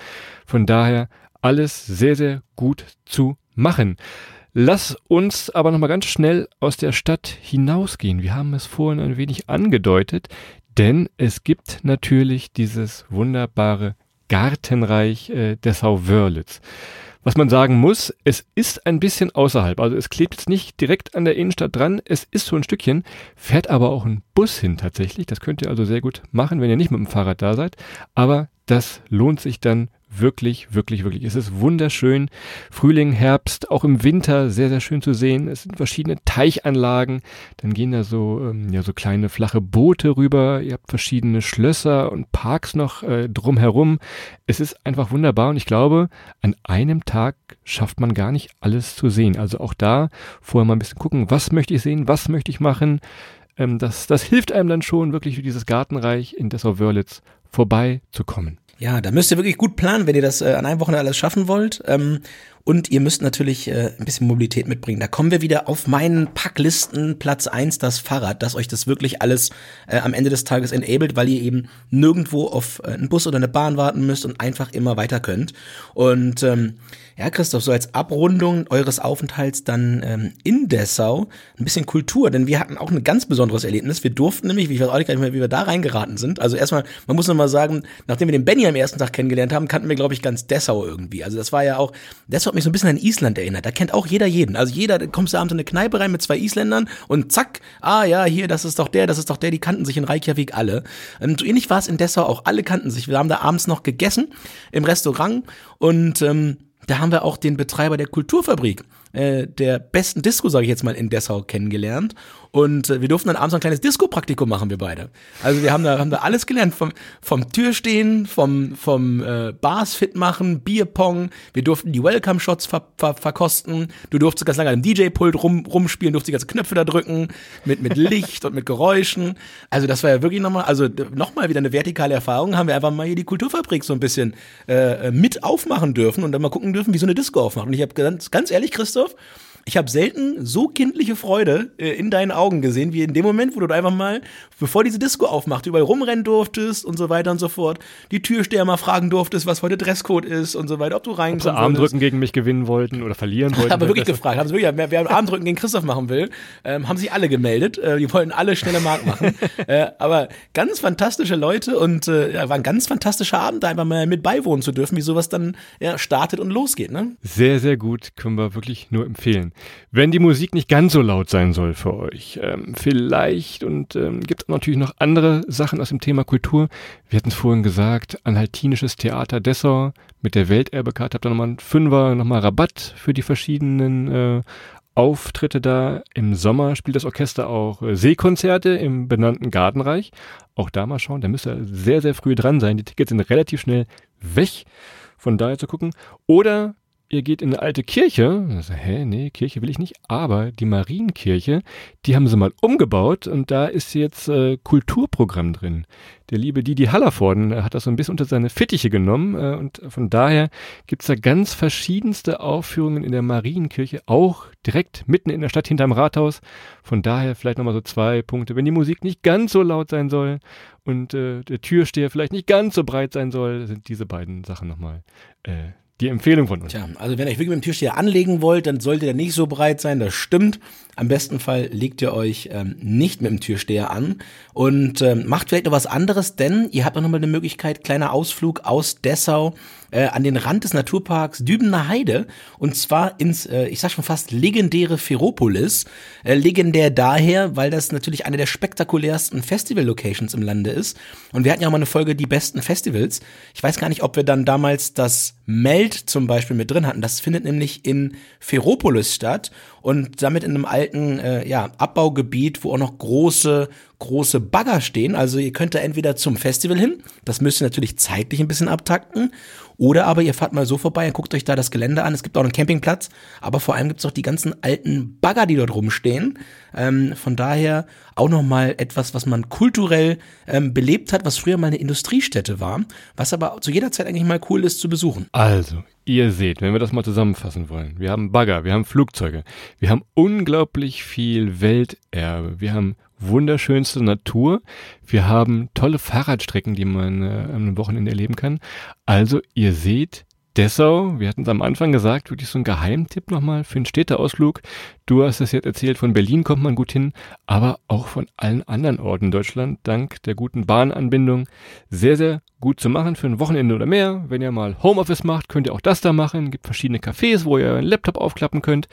Von daher alles sehr, sehr gut zu machen. Lass uns aber nochmal ganz schnell aus der Stadt hinausgehen. Wir haben es vorhin ein wenig angedeutet. Denn es gibt natürlich dieses wunderbare Gartenreich äh, Dessau-Wörlitz. Was man sagen muss, es ist ein bisschen außerhalb. Also es klebt jetzt nicht direkt an der Innenstadt dran. Es ist so ein Stückchen, fährt aber auch ein Bus hin tatsächlich. Das könnt ihr also sehr gut machen, wenn ihr nicht mit dem Fahrrad da seid. Aber das lohnt sich dann wirklich, wirklich, wirklich. Es ist wunderschön. Frühling, Herbst, auch im Winter sehr, sehr schön zu sehen. Es sind verschiedene Teichanlagen. Dann gehen da so, ähm, ja, so kleine flache Boote rüber. Ihr habt verschiedene Schlösser und Parks noch äh, drumherum. Es ist einfach wunderbar und ich glaube, an einem Tag schafft man gar nicht alles zu sehen. Also auch da vorher mal ein bisschen gucken, was möchte ich sehen, was möchte ich machen. Ähm, das, das hilft einem dann schon, wirklich dieses Gartenreich in Dessau-Wörlitz vorbeizukommen. Ja, da müsst ihr wirklich gut planen, wenn ihr das äh, an einem Wochenende alles schaffen wollt. Ähm, und ihr müsst natürlich äh, ein bisschen Mobilität mitbringen. Da kommen wir wieder auf meinen Packlisten Platz eins das Fahrrad, dass euch das wirklich alles äh, am Ende des Tages enabled, weil ihr eben nirgendwo auf äh, einen Bus oder eine Bahn warten müsst und einfach immer weiter könnt. Und ähm, ja, Christoph, so als Abrundung eures Aufenthalts dann ähm, in Dessau ein bisschen Kultur, denn wir hatten auch ein ganz besonderes Erlebnis. Wir durften nämlich, ich weiß auch nicht mehr, wie wir da reingeraten sind. Also erstmal, man muss noch mal sagen, nachdem wir den Benny am ersten Tag kennengelernt haben, kannten wir, glaube ich, ganz Dessau irgendwie. Also das war ja auch, Dessau hat mich so ein bisschen an Island erinnert. Da kennt auch jeder jeden. Also jeder, da kommst du abends in eine Kneipe rein mit zwei Isländern und zack, ah ja, hier, das ist doch der, das ist doch der, die kannten sich in Reykjavik alle. Ähm, so ähnlich war es in Dessau auch. Alle kannten sich. Wir haben da abends noch gegessen im Restaurant und ähm, da haben wir auch den Betreiber der Kulturfabrik, äh, der besten Disco, sage ich jetzt mal, in Dessau kennengelernt. Und äh, wir durften dann abends ein kleines Disco-Praktikum machen, wir beide. Also wir haben da, haben da alles gelernt, vom, vom Türstehen, vom, vom äh, Bars fit machen, Bierpong. Wir durften die Welcome-Shots ver, ver, verkosten. Du durftest ganz lange am DJ-Pult rum, rumspielen, durfst die ganzen Knöpfe da drücken, mit, mit Licht und mit Geräuschen. Also das war ja wirklich nochmal, also nochmal wieder eine vertikale Erfahrung, haben wir einfach mal hier die Kulturfabrik so ein bisschen äh, mit aufmachen dürfen und dann mal gucken dürfen, wie so eine Disco aufmacht. Und ich habe ganz, ganz ehrlich, Christoph, ich habe selten so kindliche Freude äh, in deinen Augen gesehen, wie in dem Moment, wo du einfach mal, bevor diese Disco aufmacht, überall rumrennen durftest und so weiter und so fort, die Türsteher mal fragen durftest, was heute Dresscode ist und so weiter, ob du reinkommst. Ob sie Armdrücken gegen mich gewinnen wollten oder verlieren wollten. aber wirklich gefragt, haben sie wirklich, wer, wer Armdrücken gegen Christoph machen will, ähm, haben sich alle gemeldet. Äh, die wollten alle schnelle Mark machen. *laughs* äh, aber ganz fantastische Leute und äh, ja, war ein ganz fantastischer Abend, da einfach mal mit beiwohnen zu dürfen, wie sowas dann ja, startet und losgeht. Ne? Sehr, sehr gut, können wir wirklich nur empfehlen. Wenn die Musik nicht ganz so laut sein soll für euch, ähm, vielleicht und ähm, gibt es natürlich noch andere Sachen aus dem Thema Kultur. Wir hatten es vorhin gesagt, Anhaltinisches Theater Dessau mit der Welterbekarte habt ihr nochmal einen Fünfer, nochmal Rabatt für die verschiedenen äh, Auftritte da. Im Sommer spielt das Orchester auch äh, Seekonzerte im benannten Gartenreich. Auch da mal schauen, da müsst ihr sehr, sehr früh dran sein. Die Tickets sind relativ schnell weg. Von daher zu gucken. Oder ihr geht in eine alte Kirche. Also, hä, nee, Kirche will ich nicht. Aber die Marienkirche, die haben sie mal umgebaut und da ist jetzt äh, Kulturprogramm drin. Der liebe Didi Hallervorden äh, hat das so ein bisschen unter seine Fittiche genommen äh, und von daher gibt's da ganz verschiedenste Aufführungen in der Marienkirche, auch direkt mitten in der Stadt hinterm Rathaus. Von daher vielleicht nochmal so zwei Punkte. Wenn die Musik nicht ganz so laut sein soll und äh, der Türsteher vielleicht nicht ganz so breit sein soll, sind diese beiden Sachen nochmal äh, die Empfehlung von uns. Tja, also wenn ihr euch wirklich mit dem Türsteher anlegen wollt, dann sollte der nicht so breit sein, das stimmt. Am besten Fall legt ihr euch ähm, nicht mit dem Türsteher an und ähm, macht vielleicht noch was anderes, denn ihr habt auch nochmal eine Möglichkeit, kleiner Ausflug aus Dessau äh, an den Rand des Naturparks Dübener Heide und zwar ins, äh, ich sag schon fast legendäre Ferropolis. Äh, legendär daher, weil das natürlich eine der spektakulärsten Festival-Locations im Lande ist. Und wir hatten ja auch mal eine Folge die besten Festivals. Ich weiß gar nicht, ob wir dann damals das Meld zum Beispiel mit drin hatten. Das findet nämlich in Ferropolis statt und damit in einem alten äh, ja, Abbaugebiet, wo auch noch große große Bagger stehen. Also ihr könnt da entweder zum Festival hin, das müsst ihr natürlich zeitlich ein bisschen abtakten, oder aber ihr fahrt mal so vorbei und guckt euch da das Gelände an. Es gibt auch einen Campingplatz, aber vor allem gibt es auch die ganzen alten Bagger, die dort rumstehen. Ähm, von daher auch nochmal etwas, was man kulturell ähm, belebt hat, was früher mal eine Industriestätte war, was aber zu jeder Zeit eigentlich mal cool ist zu besuchen. Also, ihr seht, wenn wir das mal zusammenfassen wollen, wir haben Bagger, wir haben Flugzeuge, wir haben unglaublich viel Welterbe, wir haben wunderschönste Natur. Wir haben tolle Fahrradstrecken, die man äh, am Wochenende erleben kann. Also ihr seht, Dessau, wir hatten es am Anfang gesagt, wirklich so ein Geheimtipp nochmal für einen Städteausflug. Du hast es jetzt erzählt, von Berlin kommt man gut hin, aber auch von allen anderen Orten in Deutschland, dank der guten Bahnanbindung. Sehr, sehr gut zu machen für ein Wochenende oder mehr. Wenn ihr mal Homeoffice macht, könnt ihr auch das da machen. Gibt verschiedene Cafés, wo ihr einen Laptop aufklappen könnt.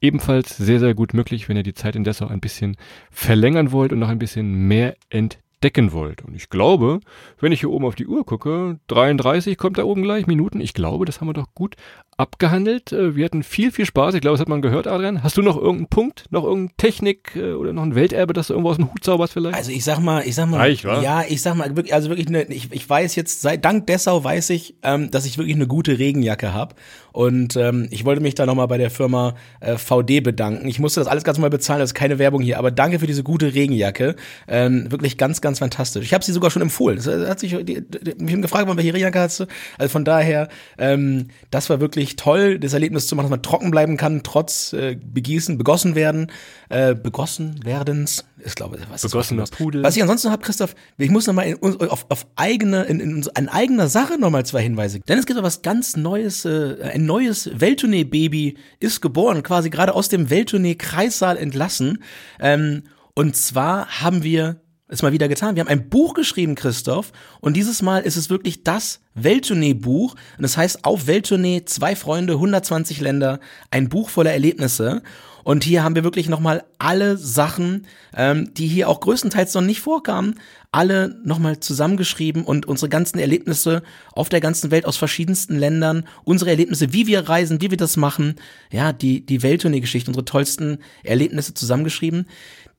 Ebenfalls sehr, sehr gut möglich, wenn ihr die Zeit in Dessau ein bisschen verlängern wollt und noch ein bisschen mehr entdecken decken wollt. Und ich glaube, wenn ich hier oben auf die Uhr gucke, 33 kommt da oben gleich Minuten. Ich glaube, das haben wir doch gut abgehandelt. Äh, wir hatten viel, viel Spaß. Ich glaube, das hat man gehört, Adrian. Hast du noch irgendeinen Punkt, noch irgendeine Technik äh, oder noch ein Welterbe, das du irgendwo aus dem Hut zauberst vielleicht? Also ich sag mal, ich sag mal, Reich, ja, ich sag mal, wirklich, also wirklich, eine, ich, ich weiß jetzt, seit dank Dessau weiß ich, ähm, dass ich wirklich eine gute Regenjacke habe. Und ähm, ich wollte mich da nochmal bei der Firma äh, VD bedanken. Ich musste das alles ganz mal bezahlen, das ist keine Werbung hier, aber danke für diese gute Regenjacke. Ähm, wirklich ganz, ganz fantastisch. Ich habe sie sogar schon empfohlen. Das hat sich die, die, mich gefragt, welche Regenjacke hast du? Also von daher, ähm, das war wirklich toll, das Erlebnis zu machen, dass man trocken bleiben kann, trotz äh, Begießen, begossen werden, äh, begossen werdens. Ich glaube, was ist Begossener das? Pudel. Was ich ansonsten habe, Christoph, ich muss nochmal auf, auf eigene, in, in, in eigener Sache nochmal zwei Hinweise. Denn es gibt was ganz Neues, äh, ein neues Welttournee-Baby ist geboren, quasi gerade aus dem Welttournee-Kreissaal entlassen. Ähm, und zwar haben wir es mal wieder getan. Wir haben ein Buch geschrieben, Christoph, und dieses Mal ist es wirklich das Welttournee-Buch. Und das heißt auf Welttournee, zwei Freunde, 120 Länder, ein Buch voller Erlebnisse. Und hier haben wir wirklich nochmal alle Sachen, ähm, die hier auch größtenteils noch nicht vorkamen, alle nochmal zusammengeschrieben und unsere ganzen Erlebnisse auf der ganzen Welt aus verschiedensten Ländern, unsere Erlebnisse, wie wir reisen, wie wir das machen, ja, die, die Welttournee-Geschichte, unsere tollsten Erlebnisse zusammengeschrieben.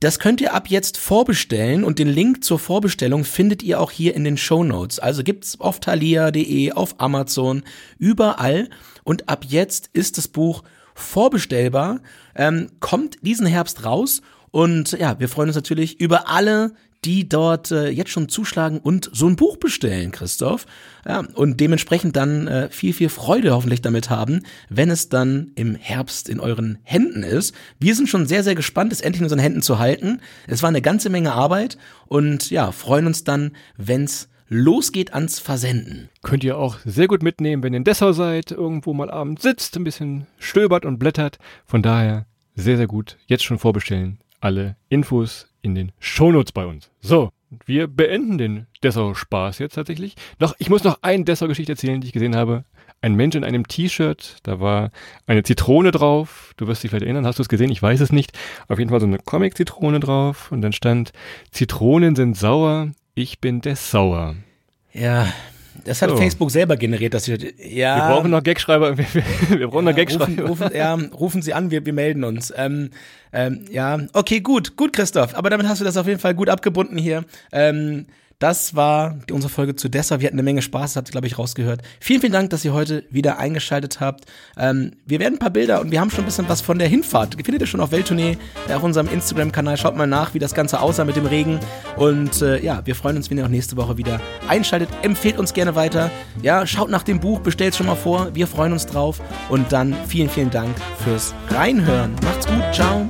Das könnt ihr ab jetzt vorbestellen und den Link zur Vorbestellung findet ihr auch hier in den Show Notes. Also gibt's auf thalia.de, auf Amazon, überall. Und ab jetzt ist das Buch vorbestellbar, ähm, kommt diesen Herbst raus und ja, wir freuen uns natürlich über alle, die dort äh, jetzt schon zuschlagen und so ein Buch bestellen, Christoph. Ja, und dementsprechend dann äh, viel, viel Freude hoffentlich damit haben, wenn es dann im Herbst in euren Händen ist. Wir sind schon sehr, sehr gespannt, es endlich in unseren Händen zu halten. Es war eine ganze Menge Arbeit und ja, freuen uns dann, wenn's losgeht ans Versenden. Könnt ihr auch sehr gut mitnehmen, wenn ihr in Dessau seid, irgendwo mal abends sitzt, ein bisschen stöbert und blättert. Von daher sehr, sehr gut. Jetzt schon vorbestellen. Alle Infos in den Shownotes bei uns. So, wir beenden den Dessau-Spaß jetzt tatsächlich. Doch, ich muss noch eine Dessau-Geschichte erzählen, die ich gesehen habe. Ein Mensch in einem T-Shirt, da war eine Zitrone drauf. Du wirst dich vielleicht erinnern, hast du es gesehen? Ich weiß es nicht. Auf jeden Fall so eine Comic-Zitrone drauf. Und dann stand, Zitronen sind sauer, ich bin Dessauer. Ja, das hat So. Facebook selber generiert, dass wir, ja. Wir brauchen noch Gagschreiber. *laughs* Wir, wir, brauchen noch Ja, Gagschreiber. rufen, rufen, ja, rufen Sie an, wir, wir melden uns. Ähm, ähm, ja, okay, gut, gut, Christoph. Aber damit hast du das auf jeden Fall gut abgebunden hier. Ähm, das war unsere Folge zu Dessa. Wir hatten eine Menge Spaß, das habt ihr, glaube ich, rausgehört. Vielen, vielen Dank, dass ihr heute wieder eingeschaltet habt. Ähm, wir werden ein paar Bilder und wir haben schon ein bisschen was von der Hinfahrt. Findet ihr schon auf Welttournee äh, auf unserem Instagram-Kanal. Schaut mal nach, wie das Ganze aussah mit dem Regen. Und äh, ja, wir freuen uns, wenn ihr auch nächste Woche wieder einschaltet. Empfehlt uns gerne weiter. Ja, schaut nach dem Buch, bestellt schon mal vor. Wir freuen uns drauf. Und dann vielen, vielen Dank fürs Reinhören. Macht's gut. Ciao.